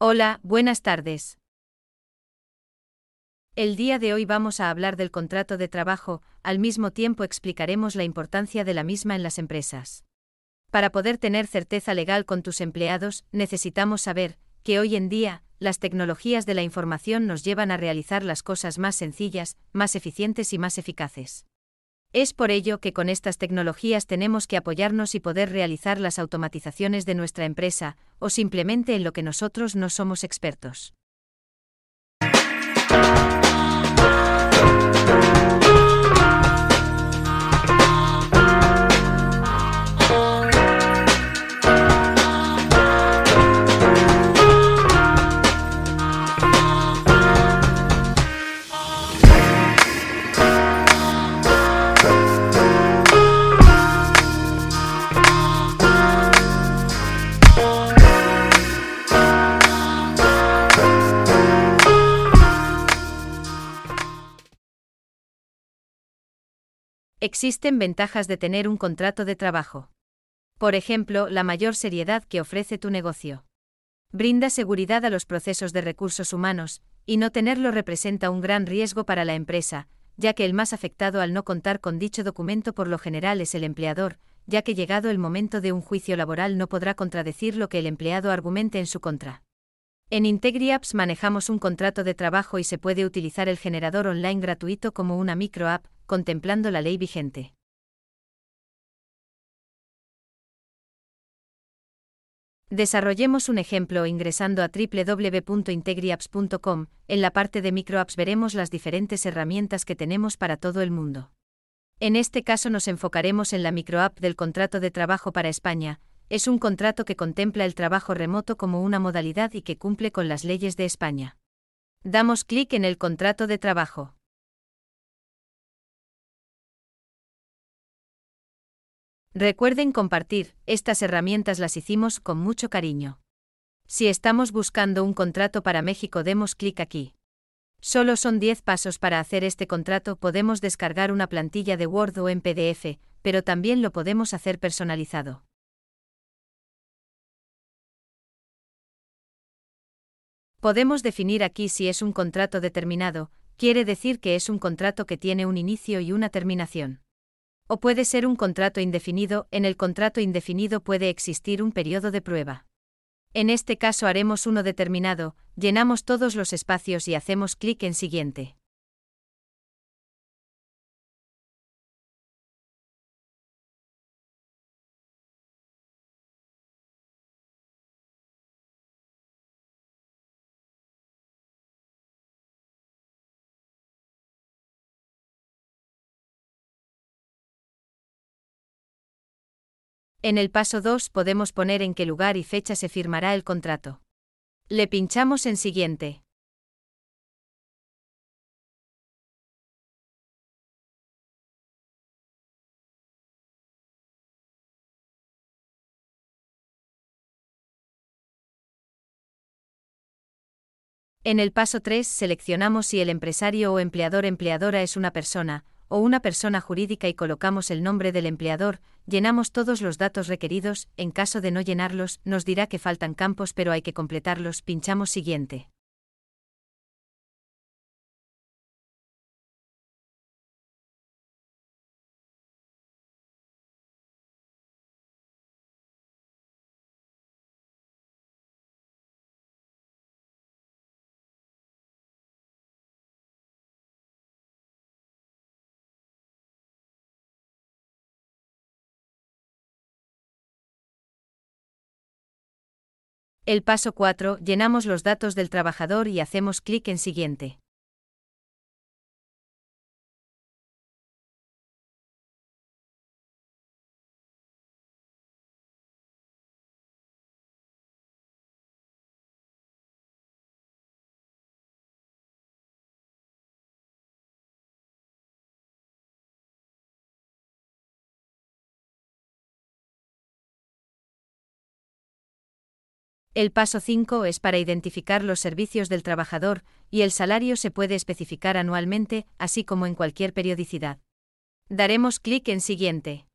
Hola, buenas tardes. El día de hoy vamos a hablar del contrato de trabajo, al mismo tiempo explicaremos la importancia de la misma en las empresas. Para poder tener certeza legal con tus empleados, necesitamos saber que hoy en día, las tecnologías de la información nos llevan a realizar las cosas más sencillas, más eficientes y más eficaces. Es por ello que con estas tecnologías tenemos que apoyarnos y poder realizar las automatizaciones de nuestra empresa, o simplemente en lo que nosotros no somos expertos. Existen ventajas de tener un contrato de trabajo. Por ejemplo, la mayor seriedad que ofrece tu negocio. Brinda seguridad a los procesos de recursos humanos, y no tenerlo representa un gran riesgo para la empresa, ya que el más afectado al no contar con dicho documento por lo general es el empleador, ya que llegado el momento de un juicio laboral no podrá contradecir lo que el empleado argumente en su contra. En IntegriApps manejamos un contrato de trabajo y se puede utilizar el generador online gratuito como una microapp, contemplando la ley vigente. Desarrollemos un ejemplo ingresando a www.integriapps.com. En la parte de microapps veremos las diferentes herramientas que tenemos para todo el mundo. En este caso nos enfocaremos en la microapp del contrato de trabajo para España. Es un contrato que contempla el trabajo remoto como una modalidad y que cumple con las leyes de España. Damos clic en el contrato de trabajo. Recuerden compartir, estas herramientas las hicimos con mucho cariño. Si estamos buscando un contrato para México, demos clic aquí. Solo son 10 pasos para hacer este contrato, podemos descargar una plantilla de Word o en PDF, pero también lo podemos hacer personalizado. Podemos definir aquí si es un contrato determinado, quiere decir que es un contrato que tiene un inicio y una terminación. O puede ser un contrato indefinido, en el contrato indefinido puede existir un periodo de prueba. En este caso haremos uno determinado, llenamos todos los espacios y hacemos clic en Siguiente. En el paso 2 podemos poner en qué lugar y fecha se firmará el contrato. Le pinchamos en Siguiente. En el paso 3 seleccionamos si el empresario o empleador empleadora es una persona, o una persona jurídica y colocamos el nombre del empleador, llenamos todos los datos requeridos, en caso de no llenarlos, nos dirá que faltan campos pero hay que completarlos, pinchamos siguiente. El paso 4, llenamos los datos del trabajador y hacemos clic en Siguiente. El paso 5 es para identificar los servicios del trabajador, y el salario se puede especificar anualmente, así como en cualquier periodicidad. Daremos clic en Siguiente.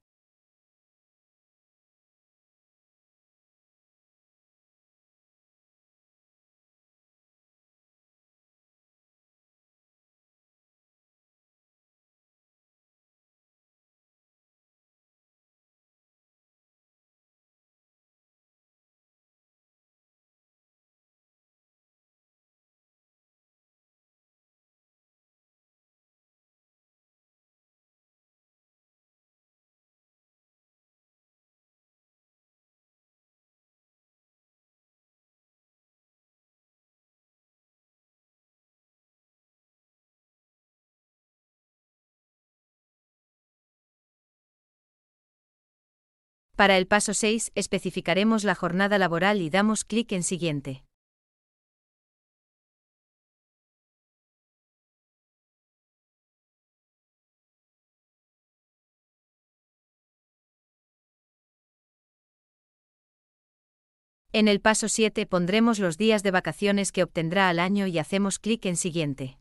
Para el paso 6, especificaremos la jornada laboral y damos clic en Siguiente. En el paso 7 pondremos los días de vacaciones que obtendrá al año y hacemos clic en Siguiente.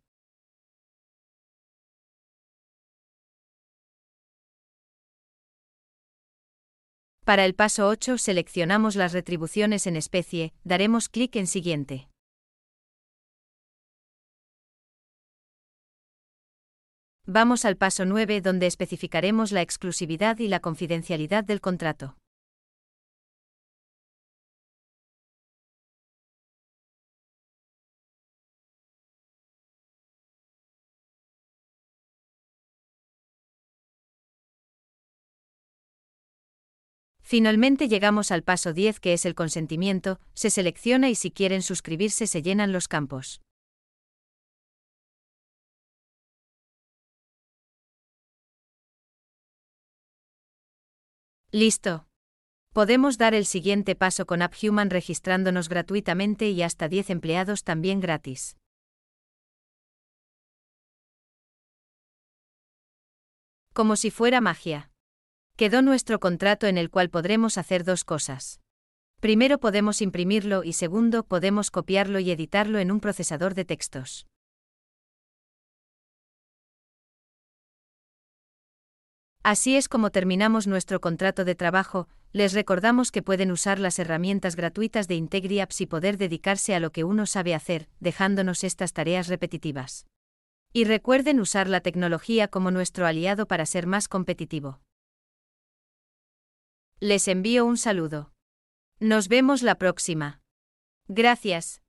Para el paso 8 seleccionamos las retribuciones en especie, daremos clic en Siguiente. Vamos al paso 9 donde especificaremos la exclusividad y la confidencialidad del contrato. Finalmente llegamos al paso 10 que es el consentimiento, se selecciona y si quieren suscribirse se llenan los campos. Listo. Podemos dar el siguiente paso con AppHuman registrándonos gratuitamente y hasta 10 empleados también gratis. Como si fuera magia. Quedó nuestro contrato en el cual podremos hacer dos cosas. Primero podemos imprimirlo y segundo podemos copiarlo y editarlo en un procesador de textos. Así es como terminamos nuestro contrato de trabajo, les recordamos que pueden usar las herramientas gratuitas de IntegriApps y poder dedicarse a lo que uno sabe hacer, dejándonos estas tareas repetitivas. Y recuerden usar la tecnología como nuestro aliado para ser más competitivo. Les envío un saludo. Nos vemos la próxima. Gracias.